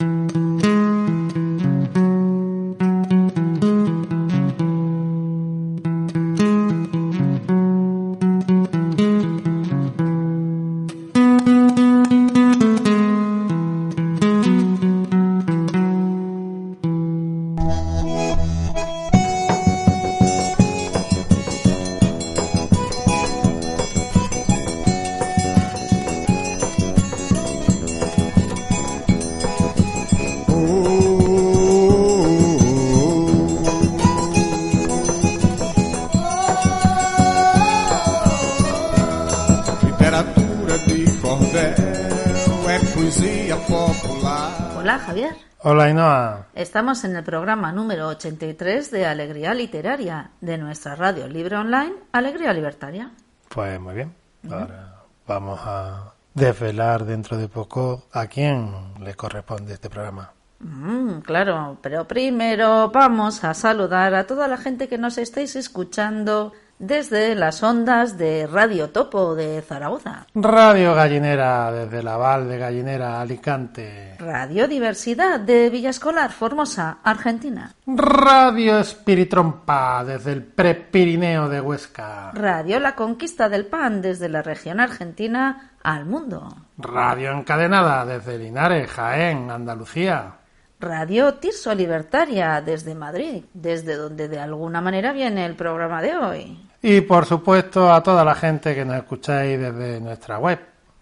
Mm-hmm. Estamos en el programa número 83 de Alegría Literaria de nuestra radio libre online Alegría Libertaria. Pues muy bien. Ahora vamos a desvelar dentro de poco a quién le corresponde este programa. Mm, claro, pero primero vamos a saludar a toda la gente que nos estáis escuchando desde las ondas de Radio Topo de Zaragoza, Radio Gallinera desde la Val de Gallinera, Alicante. Radio Diversidad de Villascolar, Formosa, Argentina, Radio Espiritrompa desde el Prepirineo de Huesca. Radio La Conquista del Pan desde la región argentina al mundo, Radio Encadenada desde Linares, Jaén, Andalucía. Radio Tirso Libertaria desde Madrid, desde donde de alguna manera viene el programa de hoy. Y por supuesto a toda la gente que nos escucháis desde nuestra web.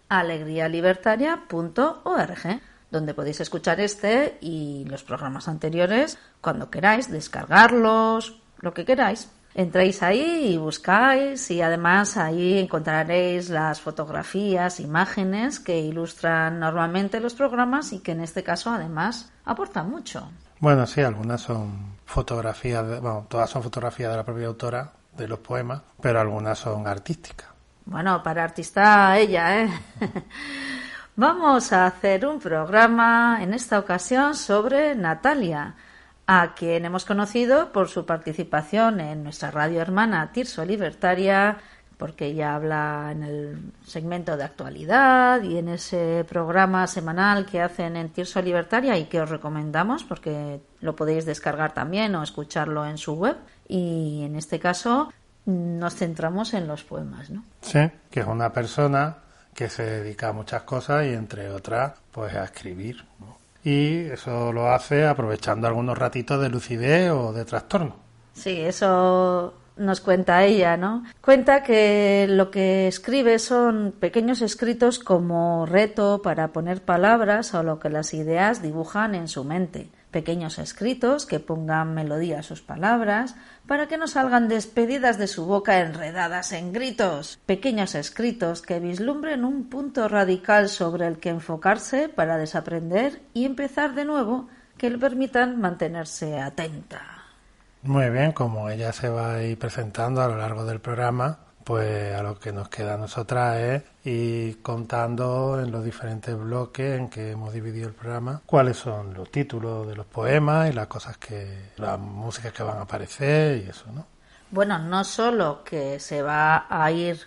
alegrialibertaria.org, donde podéis escuchar este y los programas anteriores cuando queráis, descargarlos, lo que queráis. Entráis ahí y buscáis y además ahí encontraréis las fotografías, imágenes que ilustran normalmente los programas y que en este caso además aportan mucho. Bueno, sí, algunas son fotografías, de- bueno, todas son fotografías de la propia autora de los poemas, pero algunas son artísticas. Bueno, para artista ella, ¿eh? Vamos a hacer un programa en esta ocasión sobre Natalia, a quien hemos conocido por su participación en nuestra radio hermana Tirso Libertaria, porque ella habla en el segmento de actualidad y en ese programa semanal que hacen en Tirso Libertaria y que os recomendamos porque lo podéis descargar también o escucharlo en su web. Y en este caso nos centramos en los poemas, ¿no? Sí, que es una persona que se dedica a muchas cosas y entre otras, pues a escribir. ¿no? Y eso lo hace aprovechando algunos ratitos de lucidez o de trastorno. Sí, eso nos cuenta ella, ¿no? Cuenta que lo que escribe son pequeños escritos como reto para poner palabras a lo que las ideas dibujan en su mente. Pequeños escritos que pongan melodía a sus palabras para que no salgan despedidas de su boca enredadas en gritos. Pequeños escritos que vislumbren un punto radical sobre el que enfocarse para desaprender y empezar de nuevo que le permitan mantenerse atenta. Muy bien, como ella se va a ir presentando a lo largo del programa, pues a lo que nos queda a nosotras es ir contando en los diferentes bloques en que hemos dividido el programa cuáles son los títulos de los poemas y las cosas que, las músicas que van a aparecer y eso, ¿no? Bueno, no solo que se va a ir,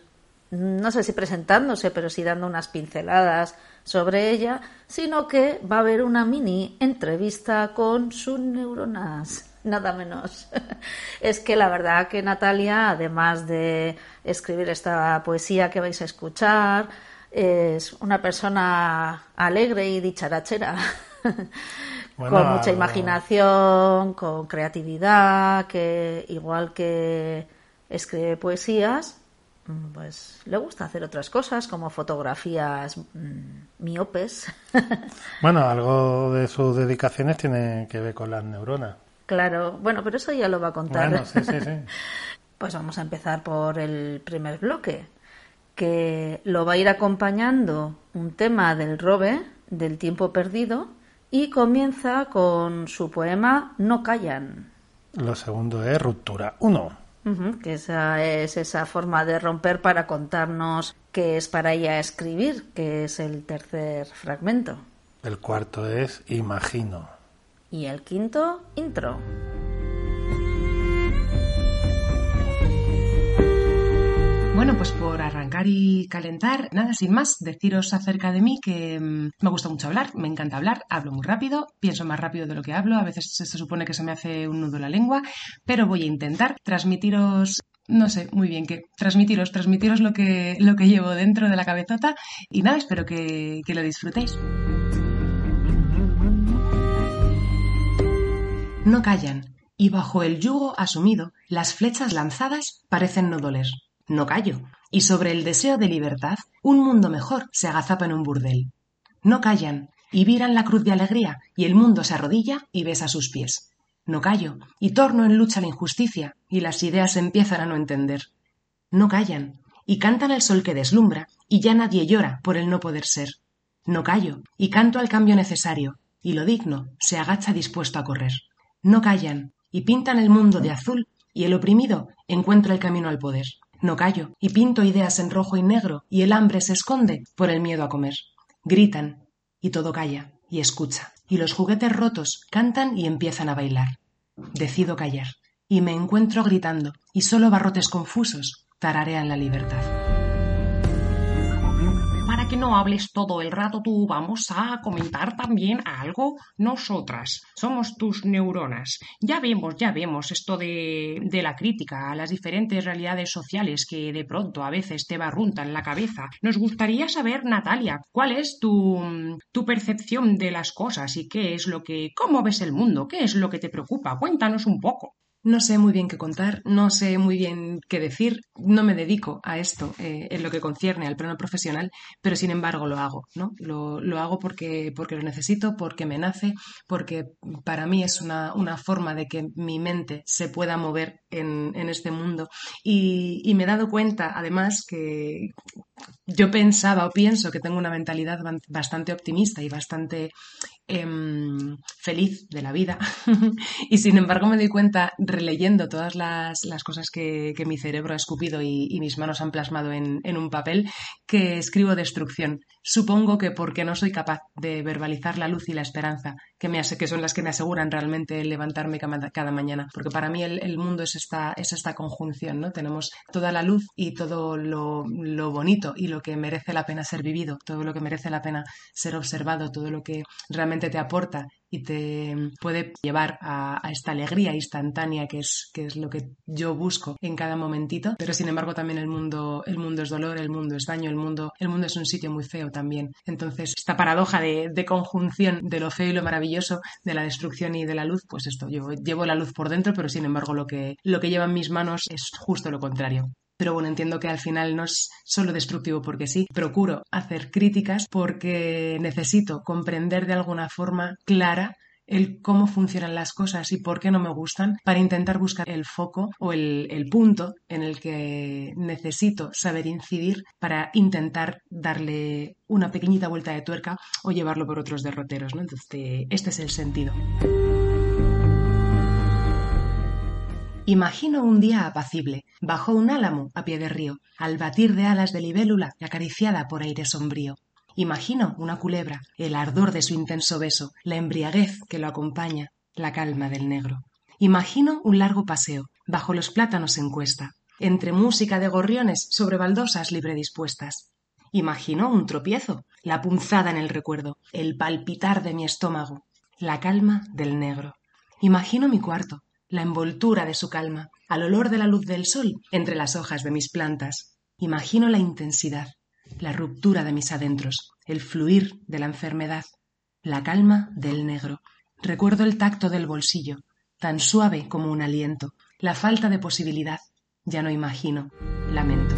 no sé si presentándose, pero sí dando unas pinceladas sobre ella, sino que va a haber una mini entrevista con sus neuronas, nada menos. es que la verdad que Natalia, además de escribir esta poesía que vais a escuchar, es una persona alegre y dicharachera. Bueno, con mucha imaginación, con creatividad, que igual que escribe poesías, mm, pues le gusta hacer otras cosas como fotografías mm, miopes. Bueno, algo de sus dedicaciones tiene que ver con las neuronas. Claro, bueno, pero eso ya lo va a contar. Bueno, sí, sí, sí. Pues vamos a empezar por el primer bloque, que lo va a ir acompañando un tema del Robe, del tiempo perdido, y comienza con su poema No callan. Lo segundo es Ruptura 1. Ujú, que esa es esa forma de romper para contarnos qué es para ella escribir, que es el tercer fragmento. El cuarto es Imagino. Y el quinto, intro. Bueno, pues por arrancar y calentar, nada, sin más, deciros acerca de mí que mm, me gusta mucho hablar, me encanta hablar, hablo muy rápido, pienso más rápido de lo que hablo, a veces se supone que se me hace un nudo la lengua, pero voy a intentar transmitiros no sé muy bien qué, transmitiros, transmitiros lo que, lo que llevo dentro de la cabezota y nada, espero que, que lo disfrutéis. No callan, y bajo el yugo asumido, las flechas lanzadas parecen no doler. No callo, y sobre el deseo de libertad, un mundo mejor se agazapa en un burdel. No callan, y viran la cruz de alegría, y el mundo se arrodilla y besa sus pies. No callo, y torno en lucha la injusticia, y las ideas empiezan a no entender. No callan, y cantan el sol que deslumbra, y ya nadie llora por el no poder ser. No callo, y canto al cambio necesario, y lo digno se agacha dispuesto a correr. No callan, y pintan el mundo de azul, y el oprimido encuentra el camino al poder. No callo, y pinto ideas en rojo y negro, y el hambre se esconde por el miedo a comer. Gritan, y todo calla, y escucha, y los juguetes rotos cantan y empiezan a bailar. Decido callar, y me encuentro gritando, y solo barrotes confusos tararean la libertad. Que no hables todo el rato tú, vamos a comentar también algo nosotras. Somos tus neuronas. Ya vemos, ya vemos esto de, de la crítica a las diferentes realidades sociales que de pronto a veces te barruntan la cabeza. Nos gustaría saber, Natalia, cuál es tu, tu percepción de las cosas y qué es lo que, cómo ves el mundo, qué es lo que te preocupa. Cuéntanos un poco. No sé muy bien qué contar, no sé muy bien qué decir, no me dedico a esto eh, en lo que concierne al plano profesional, pero sin embargo lo hago, ¿no? Lo, lo hago porque, porque lo necesito, porque me nace, porque para mí es una, una forma de que mi mente se pueda mover en, en este mundo. Y, me he dado cuenta, además, que yo pensaba o pienso que tengo una mentalidad bastante optimista y bastante em, feliz de la vida. y sin embargo me doy cuenta, releyendo todas las, las cosas que, que mi cerebro ha escupido y, y mis manos han plasmado en, en un papel, que escribo destrucción. Supongo que porque no soy capaz de verbalizar la luz y la esperanza, que, me ase- que son las que me aseguran realmente levantarme cada mañana. Porque para mí el, el mundo es esta, es esta conjunción, ¿no? Tenemos toda la luz y todo lo, lo bonito y lo que merece la pena ser vivido, todo lo que merece la pena ser observado, todo lo que realmente te aporta y te puede llevar a, a esta alegría instantánea que es, que es lo que yo busco en cada momentito. Pero sin embargo también el mundo, el mundo es dolor, el mundo es daño, el mundo, el mundo es un sitio muy feo también. Entonces, esta paradoja de, de conjunción de lo feo y lo maravilloso, de la destrucción y de la luz, pues esto, yo llevo la luz por dentro, pero sin embargo lo que, lo que lleva en mis manos es justo lo contrario. Pero bueno, entiendo que al final no es solo destructivo porque sí. Procuro hacer críticas porque necesito comprender de alguna forma clara el cómo funcionan las cosas y por qué no me gustan para intentar buscar el foco o el, el punto en el que necesito saber incidir para intentar darle una pequeñita vuelta de tuerca o llevarlo por otros derroteros. ¿no? Entonces, este, es el sentido. Imagino un día apacible, bajo un álamo a pie de río, al batir de alas de libélula y acariciada por aire sombrío. Imagino una culebra, el ardor de su intenso beso, la embriaguez que lo acompaña, la calma del negro. Imagino un largo paseo, bajo los plátanos en cuesta, entre música de gorriones sobre baldosas libre dispuestas. Imagino un tropiezo, la punzada en el recuerdo, el palpitar de mi estómago, la calma del negro. Imagino mi cuarto, la envoltura de su calma, al olor de la luz del sol entre las hojas de mis plantas. Imagino la intensidad, la ruptura de mis adentros, el fluir de la enfermedad, la calma del negro. Recuerdo el tacto del bolsillo, tan suave como un aliento, la falta de posibilidad. Ya no imagino, lamento.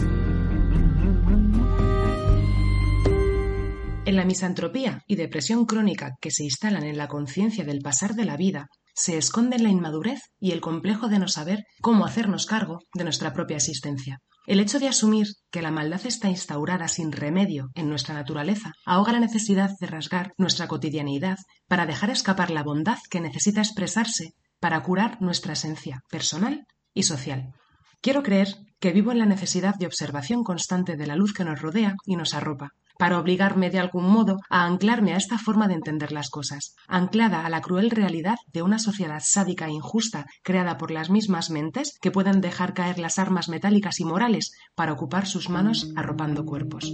En la misantropía y depresión crónica que se instalan en la conciencia del pasar de la vida, se esconde en la inmadurez y el complejo de no saber cómo hacernos cargo de nuestra propia existencia. El hecho de asumir que la maldad está instaurada sin remedio en nuestra naturaleza ahoga la necesidad de rasgar nuestra cotidianidad para dejar escapar la bondad que necesita expresarse para curar nuestra esencia personal y social. Quiero creer que vivo en la necesidad de observación constante de la luz que nos rodea y nos arropa, para obligarme de algún modo a anclarme a esta forma de entender las cosas, anclada a la cruel realidad de una sociedad sádica e injusta creada por las mismas mentes que pueden dejar caer las armas metálicas y morales para ocupar sus manos arropando cuerpos.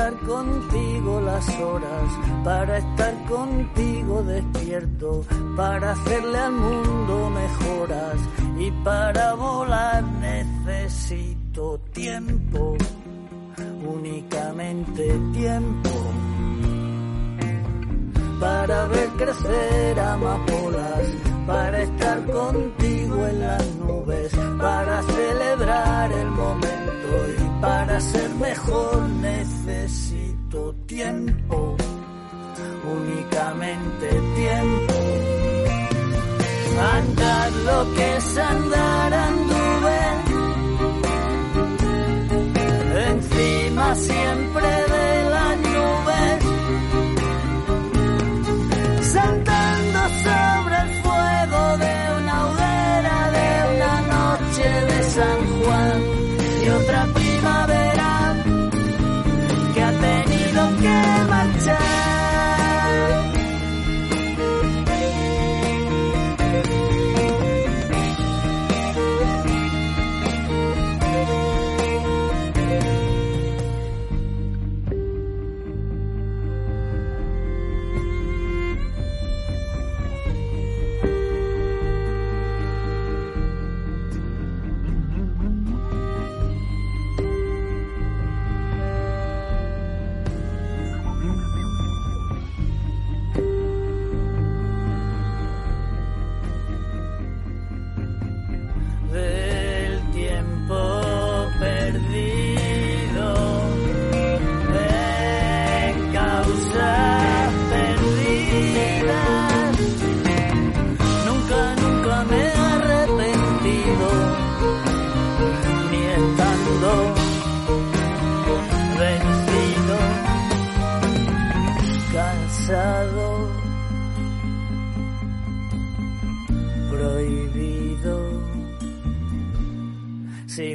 Estar contigo las horas, para estar contigo despierto, para hacerle al mundo mejoras y para volar necesito tiempo, únicamente tiempo. Para ver crecer amapolas, para estar contigo en las nubes, para celebrar el momento para ser mejor necesito tiempo, únicamente tiempo. Andar lo que es andar anduve, encima siempre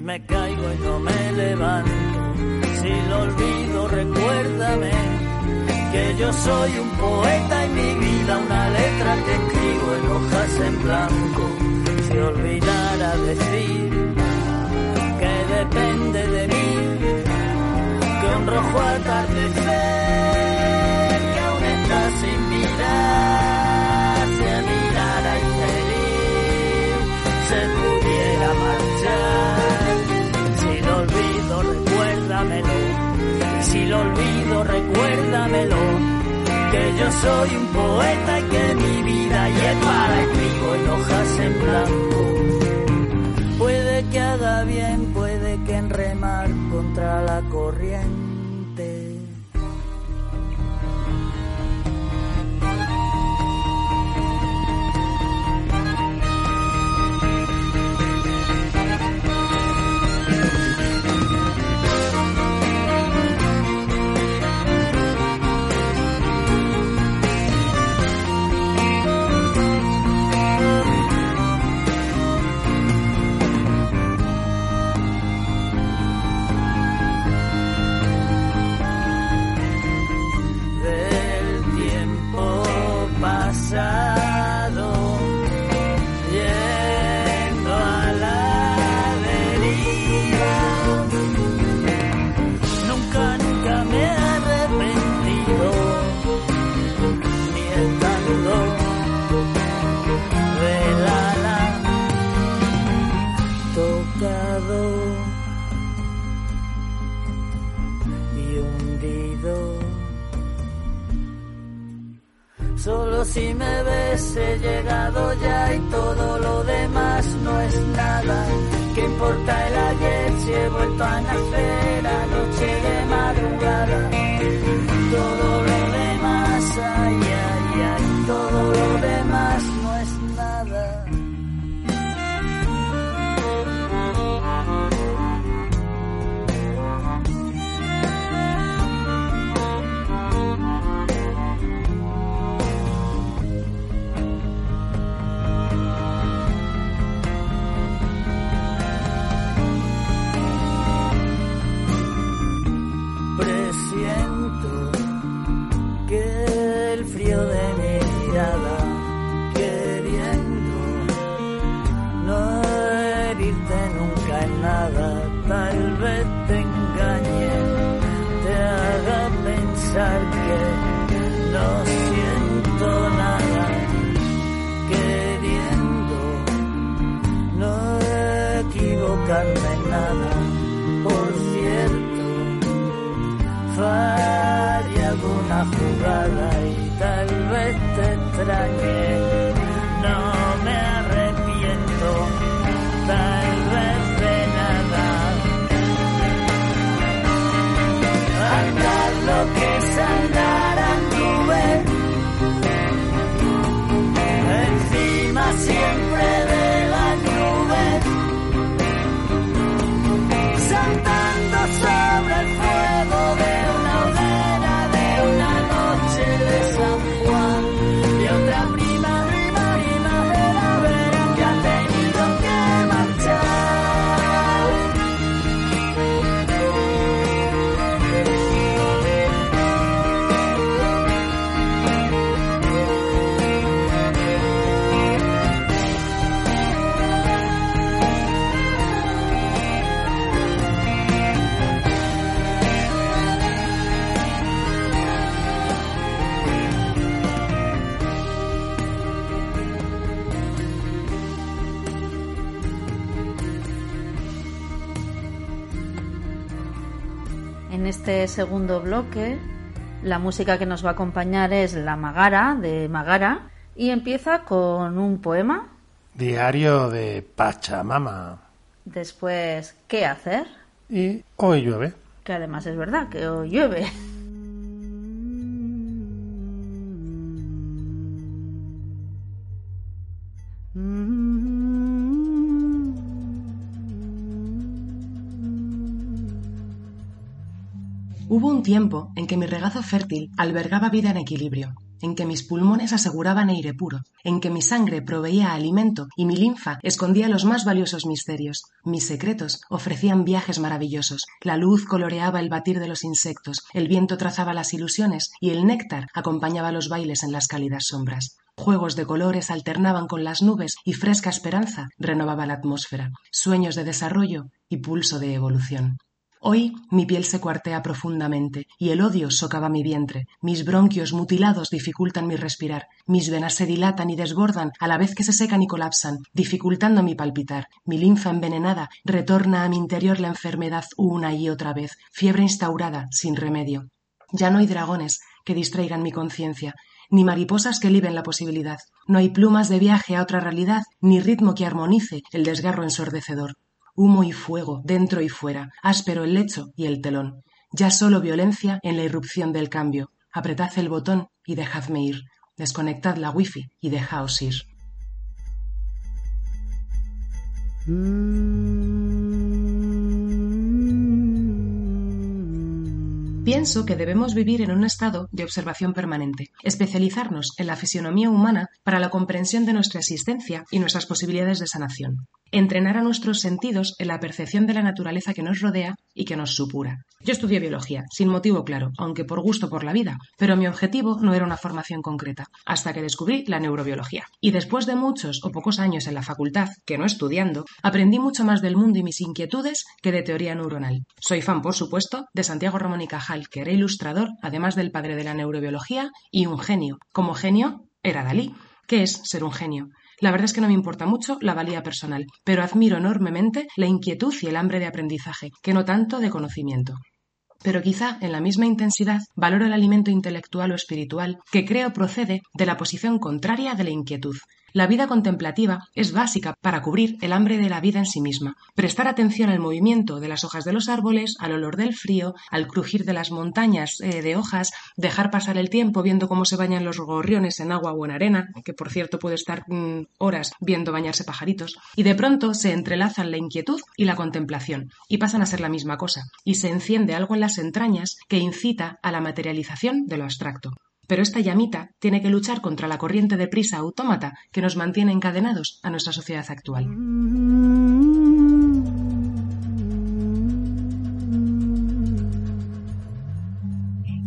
me caigo y no me levanto, si lo olvido, recuérdame que yo soy un poeta y mi vida una letra que escribo en hojas en blanco. Si olvidara decir que depende de mí, que un rojo atardecer que aún está sin mirar, Lo olvido, recuérdamelo. Que yo soy un poeta y que mi vida y es para escribo en hojas en blanco. Puede que haga bien, puede que en remar contra la corriente. Este segundo bloque, la música que nos va a acompañar es La Magara de Magara y empieza con un poema. Diario de Pachamama. Después, ¿qué hacer? Y hoy llueve. Que además es verdad que hoy llueve. Hubo un tiempo en que mi regazo fértil albergaba vida en equilibrio, en que mis pulmones aseguraban aire puro, en que mi sangre proveía alimento y mi linfa escondía los más valiosos misterios. Mis secretos ofrecían viajes maravillosos. La luz coloreaba el batir de los insectos, el viento trazaba las ilusiones y el néctar acompañaba los bailes en las cálidas sombras. Juegos de colores alternaban con las nubes y fresca esperanza renovaba la atmósfera. Sueños de desarrollo y pulso de evolución. Hoy mi piel se cuartea profundamente y el odio socava mi vientre. Mis bronquios mutilados dificultan mi respirar. Mis venas se dilatan y desbordan a la vez que se secan y colapsan, dificultando mi palpitar. Mi linfa envenenada retorna a mi interior la enfermedad una y otra vez, fiebre instaurada, sin remedio. Ya no hay dragones que distraigan mi conciencia, ni mariposas que liben la posibilidad. No hay plumas de viaje a otra realidad, ni ritmo que armonice el desgarro ensordecedor humo y fuego, dentro y fuera, áspero el lecho y el telón. Ya solo violencia en la irrupción del cambio. Apretad el botón y dejadme ir. Desconectad la wifi y dejaos ir. Pienso que debemos vivir en un estado de observación permanente, especializarnos en la fisionomía humana para la comprensión de nuestra existencia y nuestras posibilidades de sanación, entrenar a nuestros sentidos en la percepción de la naturaleza que nos rodea y que nos supura. Yo estudié biología, sin motivo claro, aunque por gusto por la vida, pero mi objetivo no era una formación concreta, hasta que descubrí la neurobiología. Y después de muchos o pocos años en la facultad, que no estudiando, aprendí mucho más del mundo y mis inquietudes que de teoría neuronal. Soy fan, por supuesto, de Santiago Ramón y Cajal, que era ilustrador, además del padre de la neurobiología, y un genio. Como genio, era Dalí. ¿Qué es ser un genio? La verdad es que no me importa mucho la valía personal, pero admiro enormemente la inquietud y el hambre de aprendizaje, que no tanto de conocimiento. pero quizá en la misma intensidad valoro el alimento intelectual o espiritual que creo procede de la posición contraria de la inquietud, la vida contemplativa es básica para cubrir el hambre de la vida en sí misma. Prestar atención al movimiento de las hojas de los árboles, al olor del frío, al crujir de las montañas eh, de hojas, dejar pasar el tiempo viendo cómo se bañan los gorriones en agua o en arena, que por cierto puede estar mm, horas viendo bañarse pajaritos, y de pronto se entrelazan la inquietud y la contemplación, y pasan a ser la misma cosa, y se enciende algo en las entrañas que incita a la materialización de lo abstracto. Pero esta llamita tiene que luchar contra la corriente de prisa autómata que nos mantiene encadenados a nuestra sociedad actual.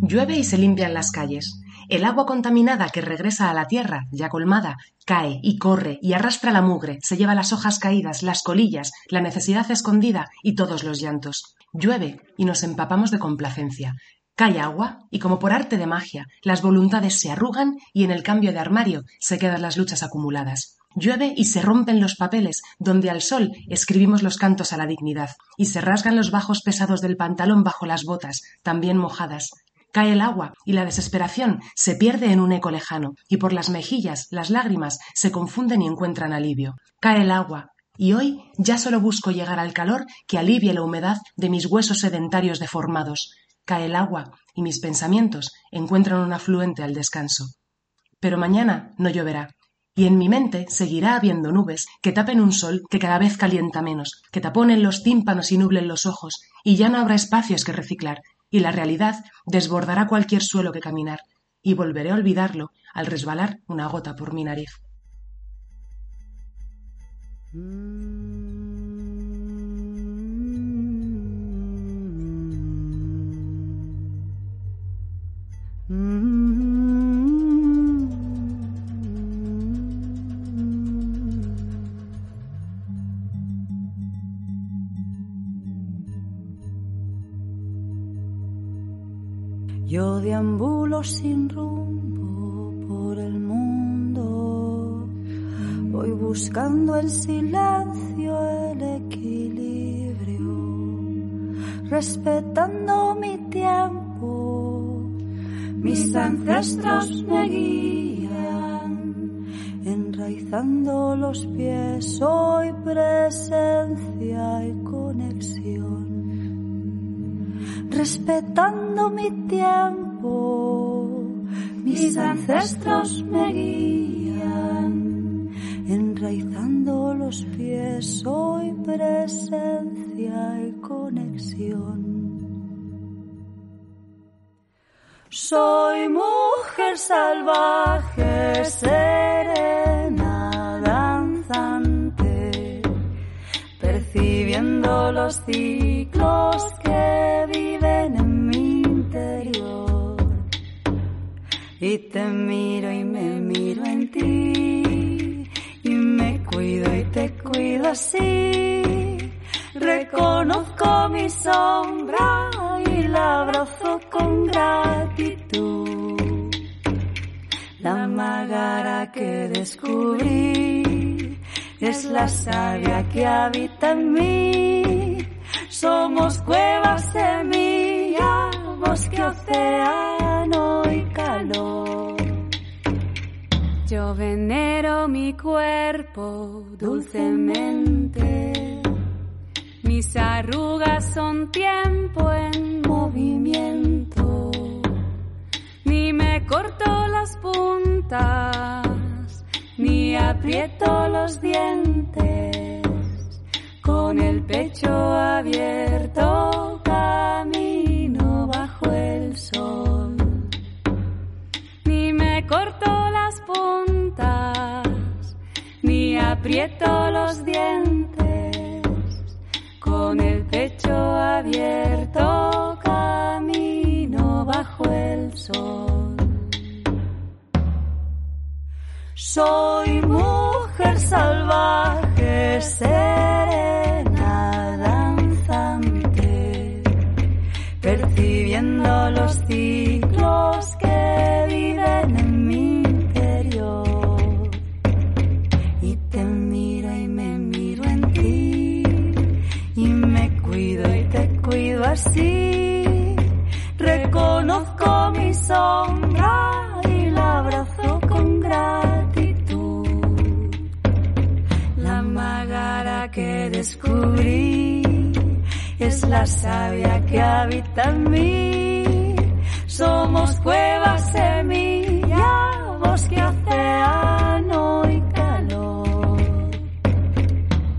Llueve y se limpian las calles. El agua contaminada que regresa a la tierra, ya colmada, cae y corre y arrastra la mugre, se lleva las hojas caídas, las colillas, la necesidad escondida y todos los llantos. Llueve y nos empapamos de complacencia. Cae agua y como por arte de magia, las voluntades se arrugan y en el cambio de armario se quedan las luchas acumuladas. Llueve y se rompen los papeles donde al sol escribimos los cantos a la dignidad y se rasgan los bajos pesados del pantalón bajo las botas, también mojadas. Cae el agua y la desesperación se pierde en un eco lejano y por las mejillas las lágrimas se confunden y encuentran alivio. Cae el agua y hoy ya solo busco llegar al calor que alivie la humedad de mis huesos sedentarios deformados cae el agua y mis pensamientos encuentran un afluente al descanso. Pero mañana no lloverá, y en mi mente seguirá habiendo nubes que tapen un sol que cada vez calienta menos, que taponen los tímpanos y nublen los ojos, y ya no habrá espacios que reciclar, y la realidad desbordará cualquier suelo que caminar, y volveré a olvidarlo al resbalar una gota por mi nariz. Yo deambulo sin rumbo por el mundo, voy buscando el silencio, el equilibrio, respetando mi tiempo. Mis ancestros me guían, enraizando los pies, soy presencia y conexión respetando mi tiempo. Mis ancestros me guían, enraizando los pies, soy presencia y conexión. Soy mujer salvaje, serena, danzante, percibiendo los ciclos que viven en mi interior. Y te miro y me miro en ti, y me cuido y te cuido así. Reconozco mi sombra y la descubrí es la sabia que habita en mí. Somos cuevas, semilla, bosque, océano y calor. Yo venero mi cuerpo dulcemente. Mis arrugas son tiempo en movimiento. Ni me corto las puntas, aprieto los dientes. Con el pecho abierto camino bajo el sol. Ni me corto las puntas, ni aprieto los dientes. Con el pecho abierto camino bajo el sol. Soy mujer salvaje, serena, danzante, percibiendo los ciclos que viven en mi interior. Y te miro y me miro en ti, y me cuido y te cuido así. Reconozco mi sombra que descubrí es la savia que habita en mí. Somos cuevas, semilla, bosque, océano y calor.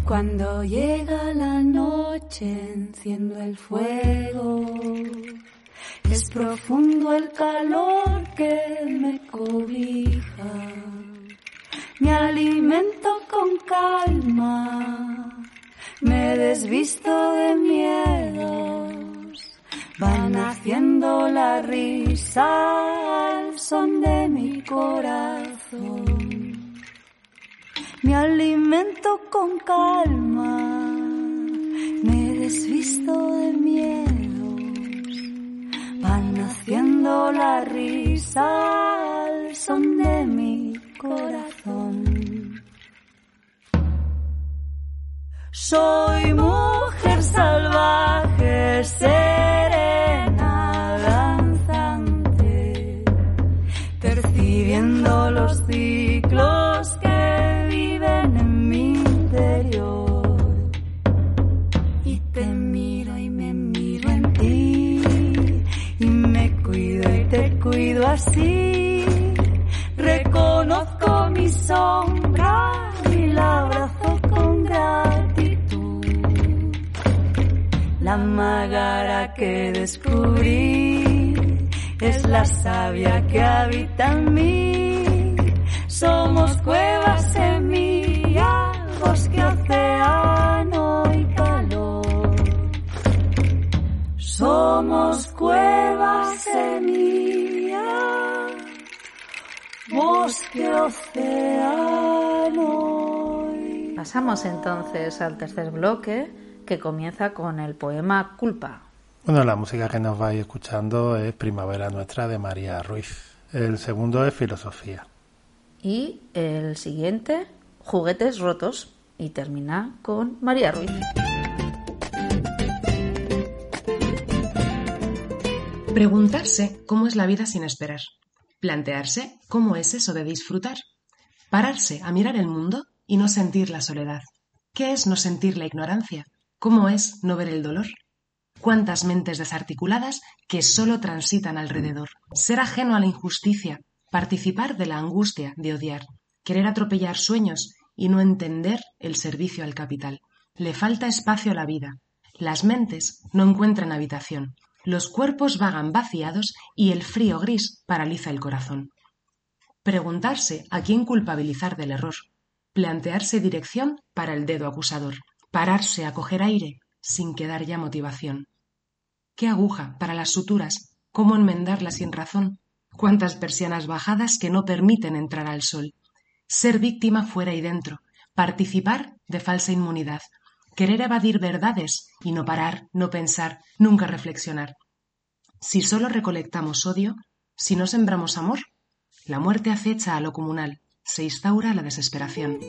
Cuando llega la noche enciendo el fuego. Es profundo el calor que me cobija. Me alimento con calma. Me desvisto de miedos. Van haciendo la risa al son de mi corazón. Me alimento con calma. Me desvisto de miedos. Van haciendo la risa al son de mi corazón. Soy mujer salvaje, serena, danzante, percibiendo los ciclos que viven en mi interior. Y te miro y me miro en ti, y me cuido y te cuido así. Sombra y la abrazo con gratitud. La magara que descubrí es la savia que habita en mí. Somos cuevas, semilla, bosque, océano Pasamos entonces al tercer bloque que comienza con el poema Culpa. Bueno, la música que nos vais escuchando es Primavera Nuestra de María Ruiz. El segundo es Filosofía. Y el siguiente, Juguetes Rotos. Y termina con María Ruiz. Preguntarse cómo es la vida sin esperar. Plantearse cómo es eso de disfrutar. Pararse a mirar el mundo y no sentir la soledad. ¿Qué es no sentir la ignorancia? ¿Cómo es no ver el dolor? Cuántas mentes desarticuladas que solo transitan alrededor. Ser ajeno a la injusticia, participar de la angustia de odiar, querer atropellar sueños y no entender el servicio al capital. Le falta espacio a la vida. Las mentes no encuentran habitación. Los cuerpos vagan vaciados y el frío gris paraliza el corazón. Preguntarse a quién culpabilizar del error. Plantearse dirección para el dedo acusador. Pararse a coger aire sin quedar ya motivación. ¿Qué aguja para las suturas? ¿Cómo enmendarlas sin razón? ¿Cuántas persianas bajadas que no permiten entrar al sol? Ser víctima fuera y dentro. Participar de falsa inmunidad. Querer evadir verdades y no parar, no pensar, nunca reflexionar. Si solo recolectamos odio, si no sembramos amor, la muerte acecha a lo comunal, se instaura la desesperación.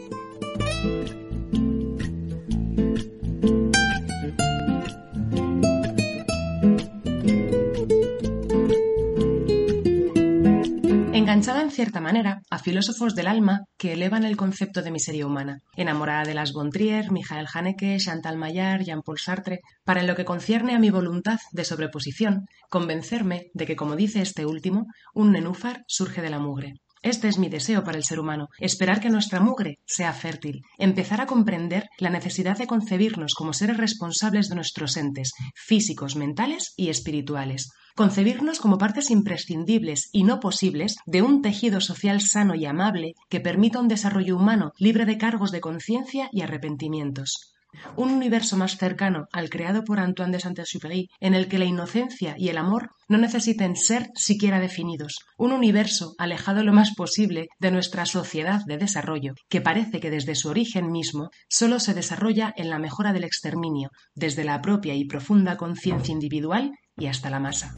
Enganchada en cierta manera a filósofos del alma que elevan el concepto de miseria humana, enamorada de las Bontrier, Michael Haneke, Chantal Maillard, Jean-Paul Sartre, para en lo que concierne a mi voluntad de sobreposición, convencerme de que, como dice este último, un nenúfar surge de la mugre. Este es mi deseo para el ser humano, esperar que nuestra mugre sea fértil, empezar a comprender la necesidad de concebirnos como seres responsables de nuestros entes, físicos, mentales y espirituales, concebirnos como partes imprescindibles y no posibles de un tejido social sano y amable que permita un desarrollo humano libre de cargos de conciencia y arrepentimientos. Un universo más cercano al creado por Antoine de Saint-Exupéry, en el que la inocencia y el amor no necesiten ser siquiera definidos. Un universo alejado lo más posible de nuestra sociedad de desarrollo, que parece que desde su origen mismo solo se desarrolla en la mejora del exterminio, desde la propia y profunda conciencia individual y hasta la masa.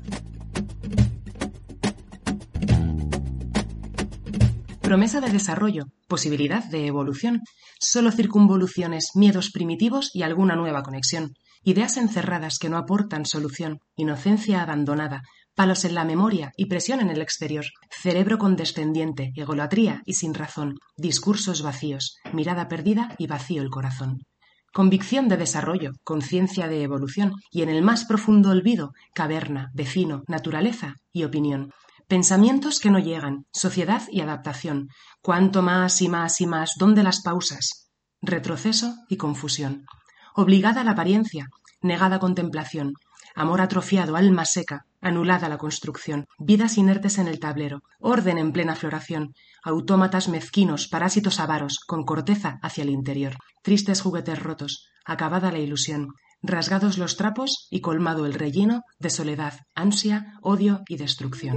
Promesa de desarrollo, posibilidad de evolución, solo circunvoluciones, miedos primitivos y alguna nueva conexión, ideas encerradas que no aportan solución, inocencia abandonada, palos en la memoria y presión en el exterior, cerebro condescendiente, egolatría y sin razón, discursos vacíos, mirada perdida y vacío el corazón. Convicción de desarrollo, conciencia de evolución. Y en el más profundo olvido, caverna, vecino, naturaleza y opinión. Pensamientos que no llegan, sociedad y adaptación. Cuanto más y más y más, ¿dónde las pausas? Retroceso y confusión. Obligada la apariencia, negada contemplación, amor atrofiado, alma seca, anulada la construcción, vidas inertes en el tablero, orden en plena floración, autómatas mezquinos, parásitos avaros, con corteza hacia el interior, tristes juguetes rotos, acabada la ilusión, rasgados los trapos y colmado el relleno de soledad, ansia, odio y destrucción.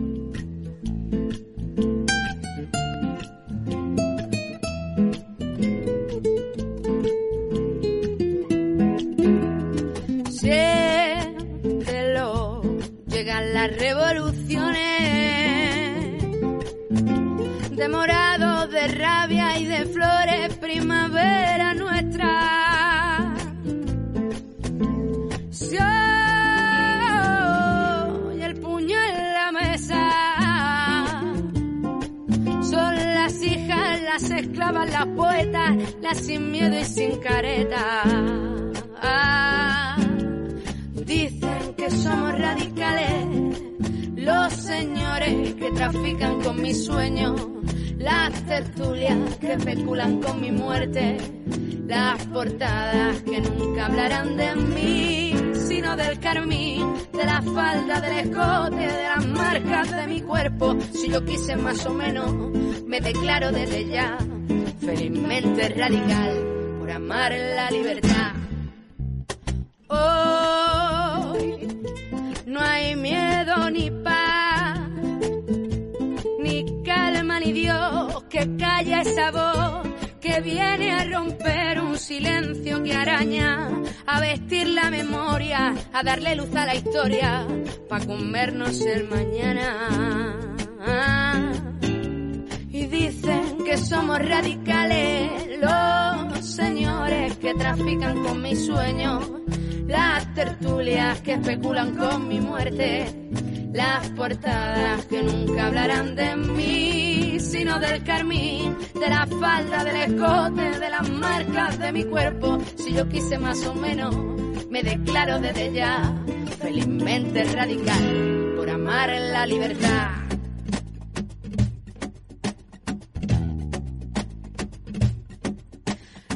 las poetas, las sin miedo y sin careta. Dicen que somos radicales, los señores que trafican con mi sueño, las tertulias que especulan con mi muerte, las portadas que nunca hablarán de mí, sino del carmín, de la falda, del escote, de las marcas de mi cuerpo. Si yo quise más o menos, me declaro desde ya felizmente radical por amar la libertad. Hoy no hay miedo ni paz, ni calma ni Dios que calla esa voz que viene a romper un silencio que araña, a vestir la memoria, a darle luz a la historia, para comernos el mañana. Dicen que somos radicales los señores que trafican con mis sueños, las tertulias que especulan con mi muerte, las portadas que nunca hablarán de mí, sino del carmín, de la falda, del escote, de las marcas de mi cuerpo. Si yo quise más o menos, me declaro desde ya felizmente radical por amar la libertad.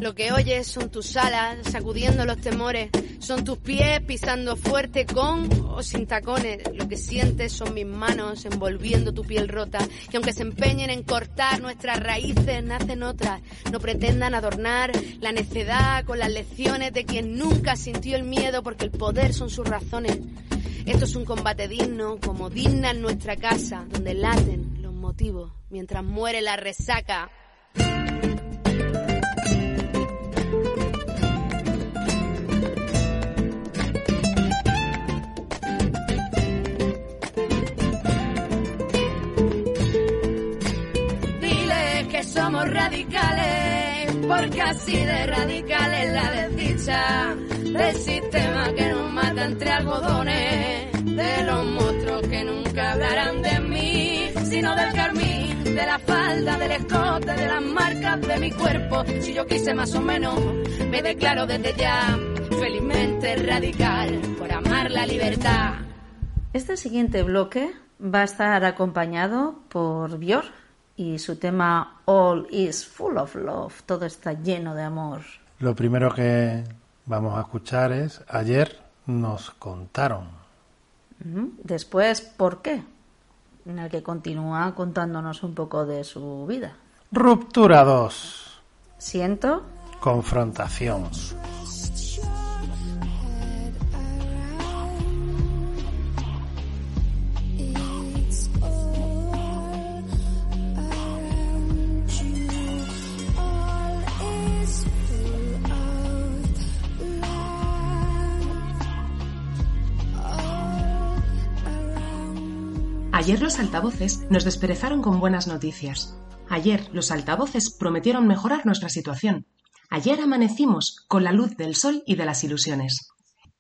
Lo que oyes son tus alas sacudiendo los temores, son tus pies pisando fuerte con o sin tacones. Lo que sientes son mis manos envolviendo tu piel rota, que aunque se empeñen en cortar nuestras raíces, nacen otras. No pretendan adornar la necedad con las lecciones de quien nunca sintió el miedo porque el poder son sus razones. Esto es un combate digno, como digna en nuestra casa, donde laten los motivos mientras muere la resaca. Radicales, porque así de radical es la desdicha del sistema que nos mata entre algodones, de los monstruos que nunca hablarán de mí, sino del carmín, de la falda, del escote, de las marcas de mi cuerpo. Si yo quise más o menos, me declaro desde ya felizmente radical por amar la libertad. Este siguiente bloque va a estar acompañado por Björk y su tema All is full of love, todo está lleno de amor. Lo primero que vamos a escuchar es Ayer nos contaron. Después, ¿por qué? En el que continúa contándonos un poco de su vida. Ruptura 2. Siento Confrontación. Ayer los altavoces nos desperezaron con buenas noticias. Ayer los altavoces prometieron mejorar nuestra situación. Ayer amanecimos con la luz del sol y de las ilusiones.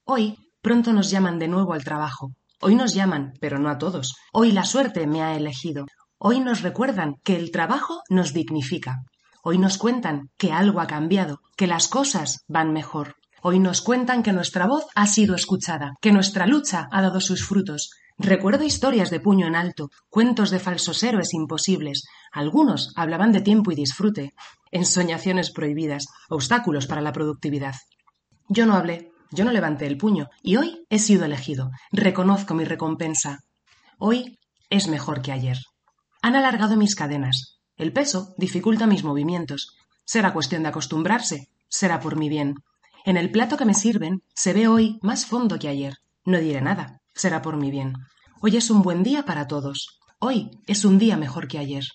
Hoy Pronto nos llaman de nuevo al trabajo. Hoy nos llaman, pero no a todos. Hoy la suerte me ha elegido. Hoy nos recuerdan que el trabajo nos dignifica. Hoy nos cuentan que algo ha cambiado, que las cosas van mejor. Hoy nos cuentan que nuestra voz ha sido escuchada, que nuestra lucha ha dado sus frutos. Recuerdo historias de puño en alto, cuentos de falsos héroes imposibles. Algunos hablaban de tiempo y disfrute, ensoñaciones prohibidas, obstáculos para la productividad. Yo no hablé, yo no levanté el puño, y hoy he sido elegido. Reconozco mi recompensa. Hoy es mejor que ayer. Han alargado mis cadenas. El peso dificulta mis movimientos. Será cuestión de acostumbrarse. Será por mi bien. En el plato que me sirven se ve hoy más fondo que ayer. No diré nada. Será por mi bien. Hoy es un buen día para todos. Hoy es un día mejor que ayer.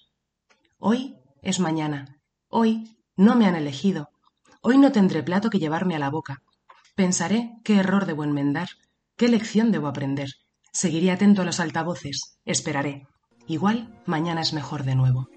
Hoy es mañana. Hoy no me han elegido. Hoy no tendré plato que llevarme a la boca. Pensaré qué error debo enmendar, qué lección debo aprender. Seguiré atento a los altavoces. Esperaré. Igual mañana es mejor de nuevo.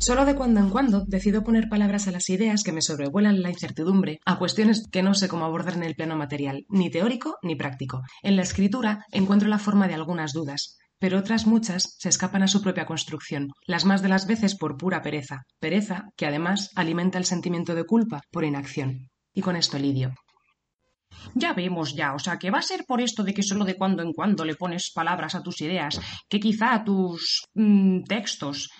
Solo de cuando en cuando decido poner palabras a las ideas que me sobrevuelan la incertidumbre, a cuestiones que no sé cómo abordar en el plano material, ni teórico ni práctico. En la escritura encuentro la forma de algunas dudas, pero otras muchas se escapan a su propia construcción, las más de las veces por pura pereza, pereza que además alimenta el sentimiento de culpa por inacción. Y con esto lidio. Ya vemos ya, o sea, que va a ser por esto de que solo de cuando en cuando le pones palabras a tus ideas, que quizá a tus mm, textos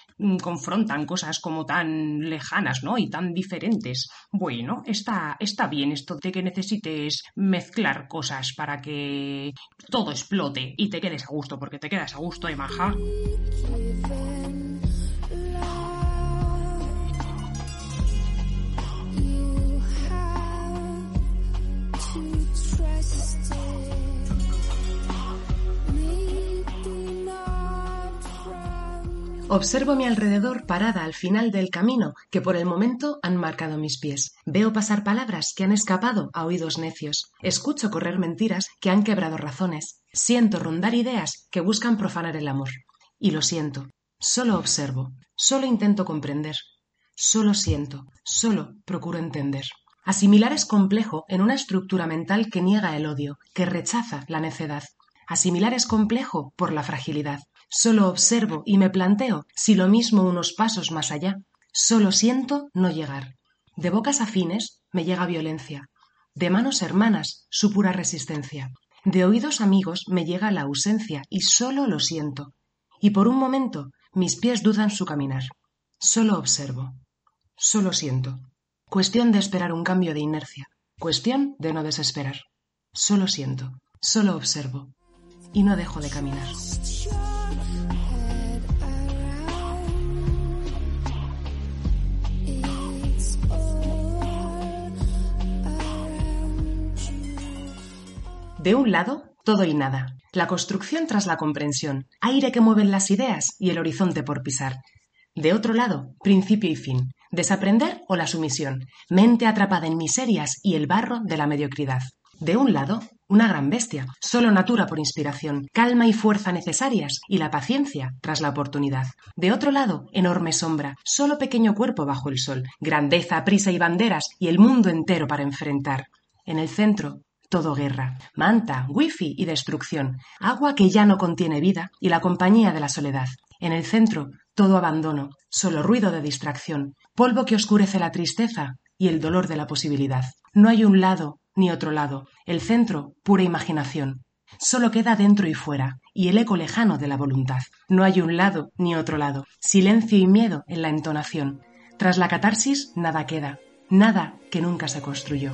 confrontan cosas como tan lejanas, ¿no? Y tan diferentes. Bueno, está, está bien esto de que necesites mezclar cosas para que todo explote y te quedes a gusto, porque te quedas a gusto, ¿eh, maja? Observo mi alrededor parada al final del camino que por el momento han marcado mis pies. Veo pasar palabras que han escapado a oídos necios. Escucho correr mentiras que han quebrado razones. Siento rondar ideas que buscan profanar el amor. Y lo siento. Solo observo. Solo intento comprender. Solo siento. Solo procuro entender. Asimilar es complejo en una estructura mental que niega el odio, que rechaza la necedad. Asimilar es complejo por la fragilidad. Solo observo y me planteo si lo mismo unos pasos más allá. Solo siento no llegar. De bocas afines me llega violencia. De manos hermanas su pura resistencia. De oídos amigos me llega la ausencia y solo lo siento. Y por un momento mis pies dudan su caminar. Solo observo. Solo siento. Cuestión de esperar un cambio de inercia. Cuestión de no desesperar. Solo siento. Solo observo. Y no dejo de caminar. De un lado, todo y nada. La construcción tras la comprensión, aire que mueven las ideas y el horizonte por pisar. De otro lado, principio y fin, desaprender o la sumisión, mente atrapada en miserias y el barro de la mediocridad. De un lado, una gran bestia, solo natura por inspiración, calma y fuerza necesarias y la paciencia tras la oportunidad. De otro lado, enorme sombra, solo pequeño cuerpo bajo el sol, grandeza, prisa y banderas y el mundo entero para enfrentar. En el centro, todo guerra, manta, wifi y destrucción, agua que ya no contiene vida y la compañía de la soledad. En el centro, todo abandono, solo ruido de distracción, polvo que oscurece la tristeza y el dolor de la posibilidad. No hay un lado ni otro lado, el centro, pura imaginación. Solo queda dentro y fuera, y el eco lejano de la voluntad. No hay un lado ni otro lado, silencio y miedo en la entonación. Tras la catarsis, nada queda, nada que nunca se construyó.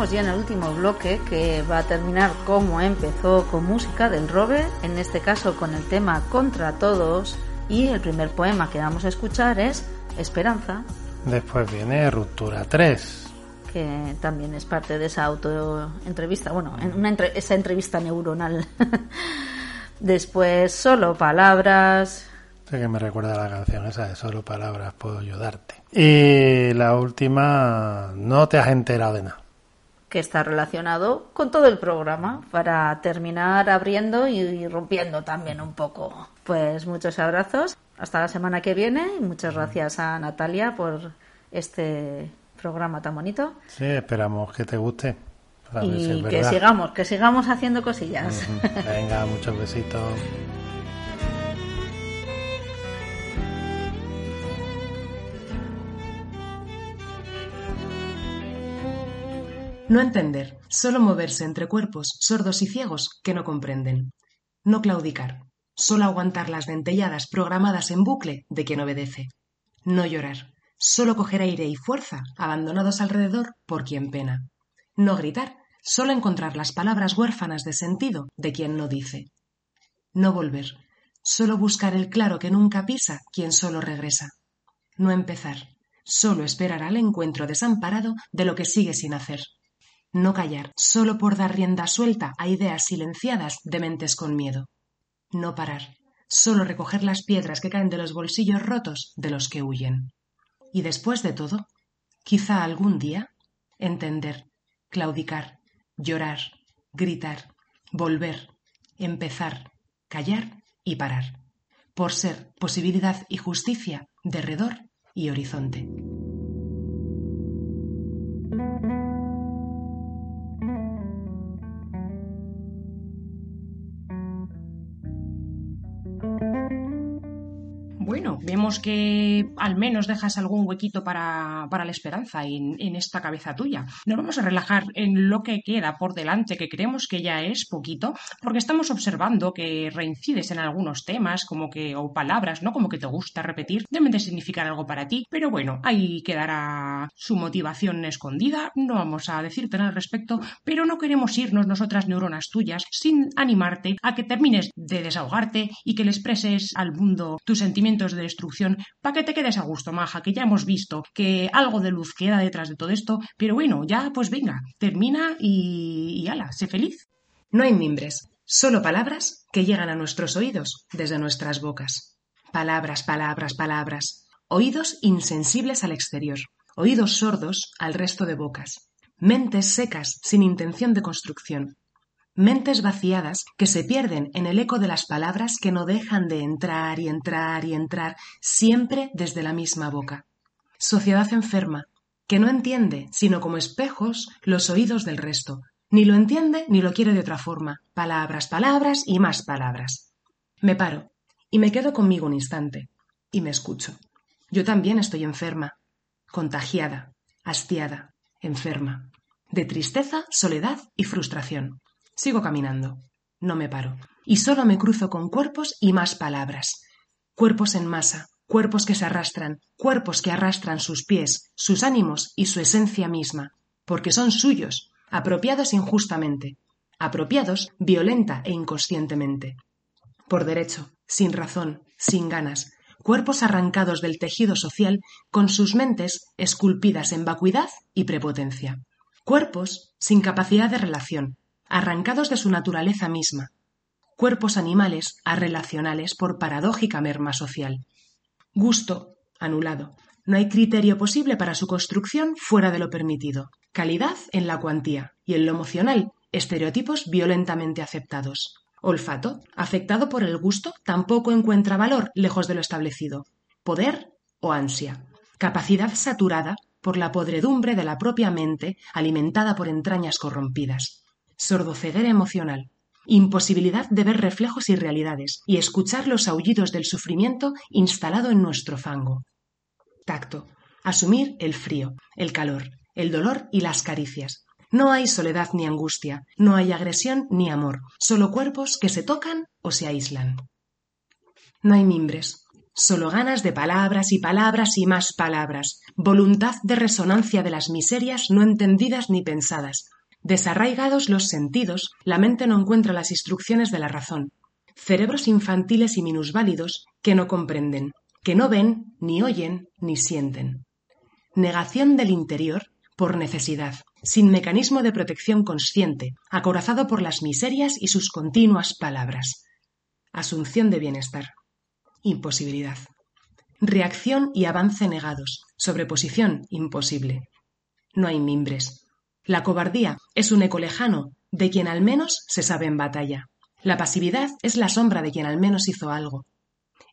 Entramos ya en el último bloque que va a terminar como empezó con música del Robe, en este caso con el tema Contra Todos y el primer poema que vamos a escuchar es Esperanza, Después viene Ruptura 3. que también es parte de esa autoentrevista, bueno, en una entre- esa entrevista neuronal. Después solo palabras, Sé que me recuerda a la canción esa de solo palabras puedo ayudarte. Y la última, no te has enterado de nada. Que está relacionado con todo el programa para terminar abriendo y rompiendo también un poco. Pues muchos abrazos, hasta la semana que viene y muchas gracias a Natalia por este programa tan bonito Sí, esperamos que te guste. Para ver si y que sigamos, que sigamos haciendo cosillas. Venga, muchos besitos. No entender, solo moverse entre cuerpos sordos y ciegos que no comprenden. No claudicar, solo aguantar las dentelladas programadas en bucle de quien obedece. No llorar, solo coger aire y fuerza abandonados alrededor por quien pena. No gritar, solo encontrar las palabras huérfanas de sentido de quien no dice. No volver, solo buscar el claro que nunca pisa quien solo regresa. No empezar, solo esperar al encuentro desamparado de lo que sigue sin hacer. No callar, solo por dar rienda suelta a ideas silenciadas de mentes con miedo. No parar, solo recoger las piedras que caen de los bolsillos rotos de los que huyen. Y después de todo, quizá algún día, entender, claudicar, llorar, gritar, volver, empezar, callar y parar, por ser posibilidad y justicia, derredor y horizonte. Bueno, vemos que al menos dejas algún huequito para, para la esperanza en, en esta cabeza tuya. Nos vamos a relajar en lo que queda por delante, que creemos que ya es poquito, porque estamos observando que reincides en algunos temas, como que, o palabras, ¿no? Como que te gusta repetir, deben de significar algo para ti, pero bueno, ahí quedará su motivación escondida, no vamos a decirte nada al respecto, pero no queremos irnos nosotras neuronas tuyas sin animarte a que termines de desahogarte y que le expreses al mundo tus sentimientos de destrucción para que te quedes a gusto, maja, que ya hemos visto que algo de luz queda detrás de todo esto, pero bueno, ya pues venga, termina y, y ala, sé feliz. No hay mimbres, solo palabras que llegan a nuestros oídos desde nuestras bocas. Palabras, palabras, palabras. Oídos insensibles al exterior, oídos sordos al resto de bocas. Mentes secas sin intención de construcción. Mentes vaciadas que se pierden en el eco de las palabras que no dejan de entrar y entrar y entrar siempre desde la misma boca. Sociedad enferma, que no entiende, sino como espejos, los oídos del resto, ni lo entiende ni lo quiere de otra forma. Palabras, palabras y más palabras. Me paro y me quedo conmigo un instante y me escucho. Yo también estoy enferma, contagiada, hastiada, enferma, de tristeza, soledad y frustración. Sigo caminando, no me paro, y solo me cruzo con cuerpos y más palabras. Cuerpos en masa, cuerpos que se arrastran, cuerpos que arrastran sus pies, sus ánimos y su esencia misma, porque son suyos, apropiados injustamente, apropiados violenta e inconscientemente. Por derecho, sin razón, sin ganas, cuerpos arrancados del tejido social con sus mentes esculpidas en vacuidad y prepotencia. Cuerpos sin capacidad de relación, arrancados de su naturaleza misma. Cuerpos animales arrelacionales por paradójica merma social. Gusto, anulado. No hay criterio posible para su construcción fuera de lo permitido. Calidad en la cuantía y en lo emocional, estereotipos violentamente aceptados. Olfato, afectado por el gusto, tampoco encuentra valor lejos de lo establecido. Poder o ansia. Capacidad saturada por la podredumbre de la propia mente alimentada por entrañas corrompidas. Sordoceguera emocional. Imposibilidad de ver reflejos y realidades y escuchar los aullidos del sufrimiento instalado en nuestro fango. Tacto. Asumir el frío, el calor, el dolor y las caricias. No hay soledad ni angustia, no hay agresión ni amor, solo cuerpos que se tocan o se aíslan. No hay mimbres, Solo ganas de palabras y palabras y más palabras, voluntad de resonancia de las miserias no entendidas ni pensadas. Desarraigados los sentidos, la mente no encuentra las instrucciones de la razón. Cerebros infantiles y minusválidos que no comprenden, que no ven, ni oyen, ni sienten. Negación del interior por necesidad, sin mecanismo de protección consciente, acorazado por las miserias y sus continuas palabras. Asunción de bienestar. Imposibilidad. Reacción y avance negados. Sobreposición imposible. No hay mimbres. La cobardía es un eco lejano de quien al menos se sabe en batalla. La pasividad es la sombra de quien al menos hizo algo.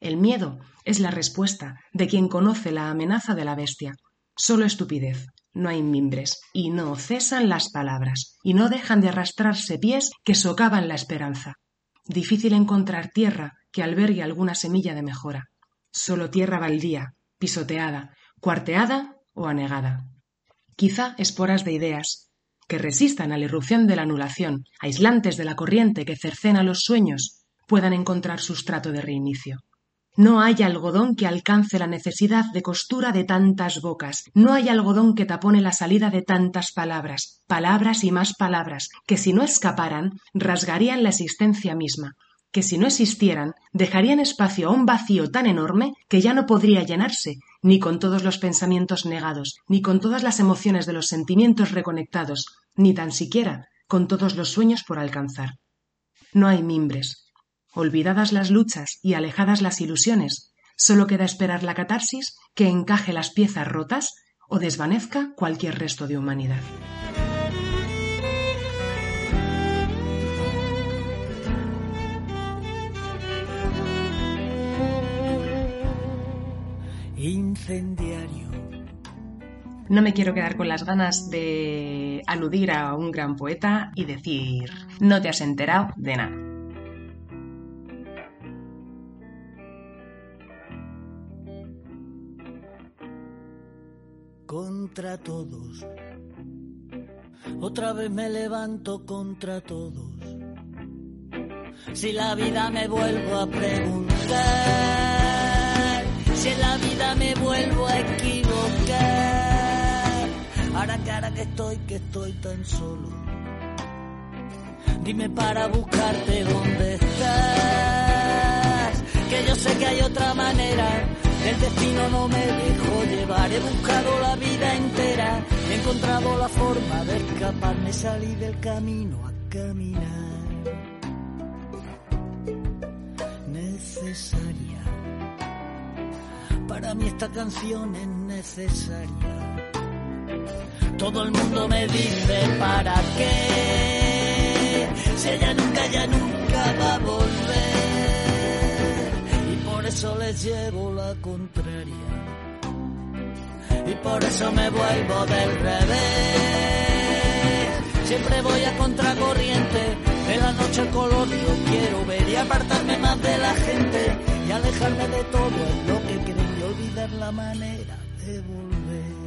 El miedo es la respuesta de quien conoce la amenaza de la bestia. Solo estupidez, no hay mimbres, y no cesan las palabras, y no dejan de arrastrarse pies que socavan la esperanza. Difícil encontrar tierra que albergue alguna semilla de mejora. Solo tierra baldía, pisoteada, cuarteada o anegada. Quizá esporas de ideas, que resistan a la irrupción de la anulación, aislantes de la corriente que cercena los sueños, puedan encontrar sustrato de reinicio. No hay algodón que alcance la necesidad de costura de tantas bocas, no hay algodón que tapone la salida de tantas palabras, palabras y más palabras, que si no escaparan, rasgarían la existencia misma, que si no existieran, dejarían espacio a un vacío tan enorme que ya no podría llenarse, ni con todos los pensamientos negados, ni con todas las emociones de los sentimientos reconectados, ni tan siquiera con todos los sueños por alcanzar. No hay mimbres, Olvidadas las luchas y alejadas las ilusiones, solo queda esperar la catarsis que encaje las piezas rotas o desvanezca cualquier resto de humanidad. Incendiario. No me quiero quedar con las ganas de aludir a un gran poeta y decir, no te has enterado de nada. contra todos. Otra vez me levanto contra todos. Si la vida me vuelvo a preguntar, si en la que estoy, que estoy tan solo, dime para buscarte dónde estás, que yo sé que hay otra manera. El destino no me dejó llevar, he buscado la vida entera, he encontrado la forma de escaparme, salí del camino a caminar. Necesaria, para mí esta canción es necesaria. Todo el mundo me dice para qué, si ella nunca, ya nunca va a volver eso les llevo la contraria. Y por eso me vuelvo del revés. Siempre voy a contracorriente. En la noche color yo quiero ver y apartarme más de la gente y alejarme de todo lo que creo y olvidar la manera de volver.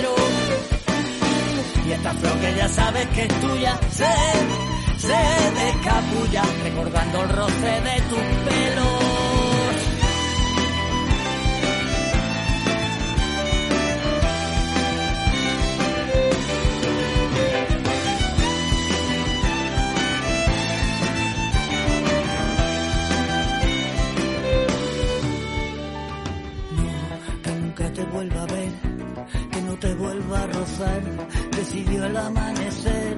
Esta flor que ya sabes que es tuya se, se descapulla recordando el roce de tus pelos. a rozar, decidió el amanecer.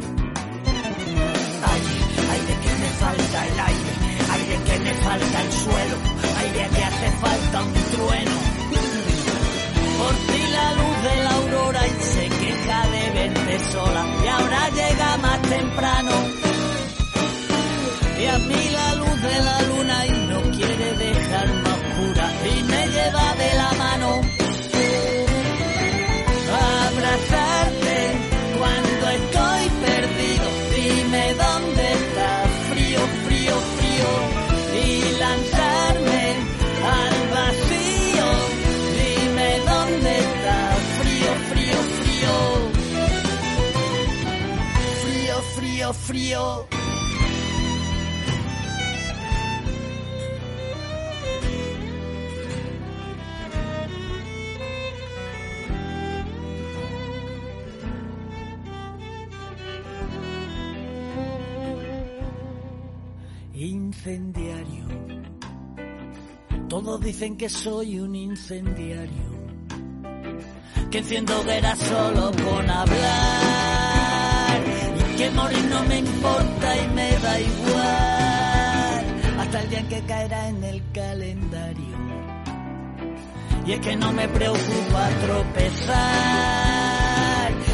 ay ay de que me falta el aire, aire que me falta el suelo, aire que hace falta un trueno. Por ti la luz de la aurora y se queja de verte sola, y ahora llega más temprano. Y a mí la luz frío. Incendiario. Todos dicen que soy un incendiario. Que enciendo hogueras solo con hablar. Que caerá en el calendario. Y es que no me preocupa tropezar.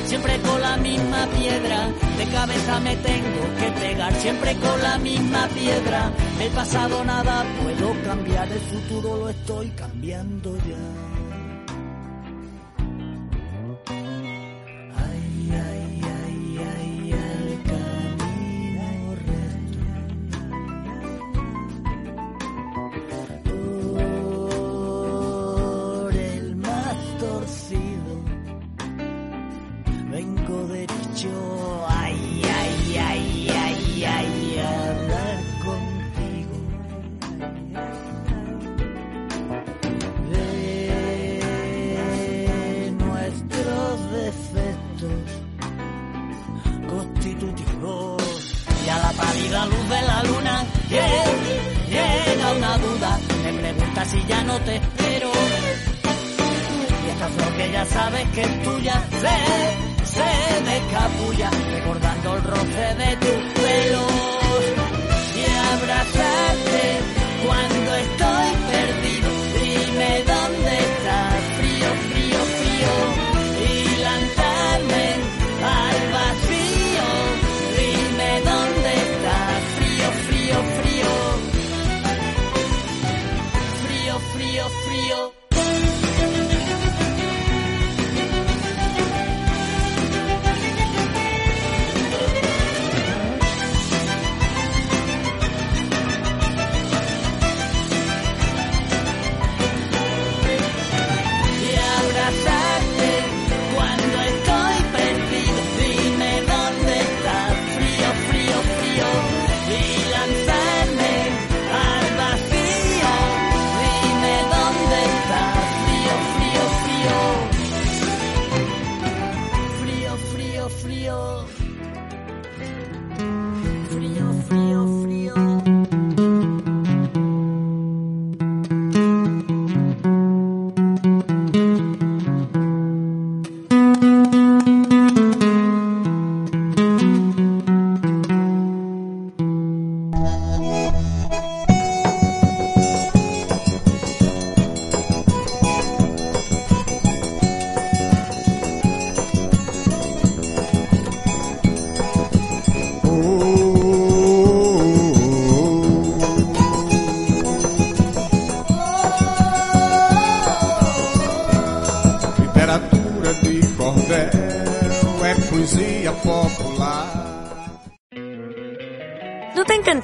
Siempre con la misma piedra, de cabeza me tengo que pegar. Siempre con la misma piedra, el pasado nada puedo cambiar. El futuro lo estoy cambiando ya.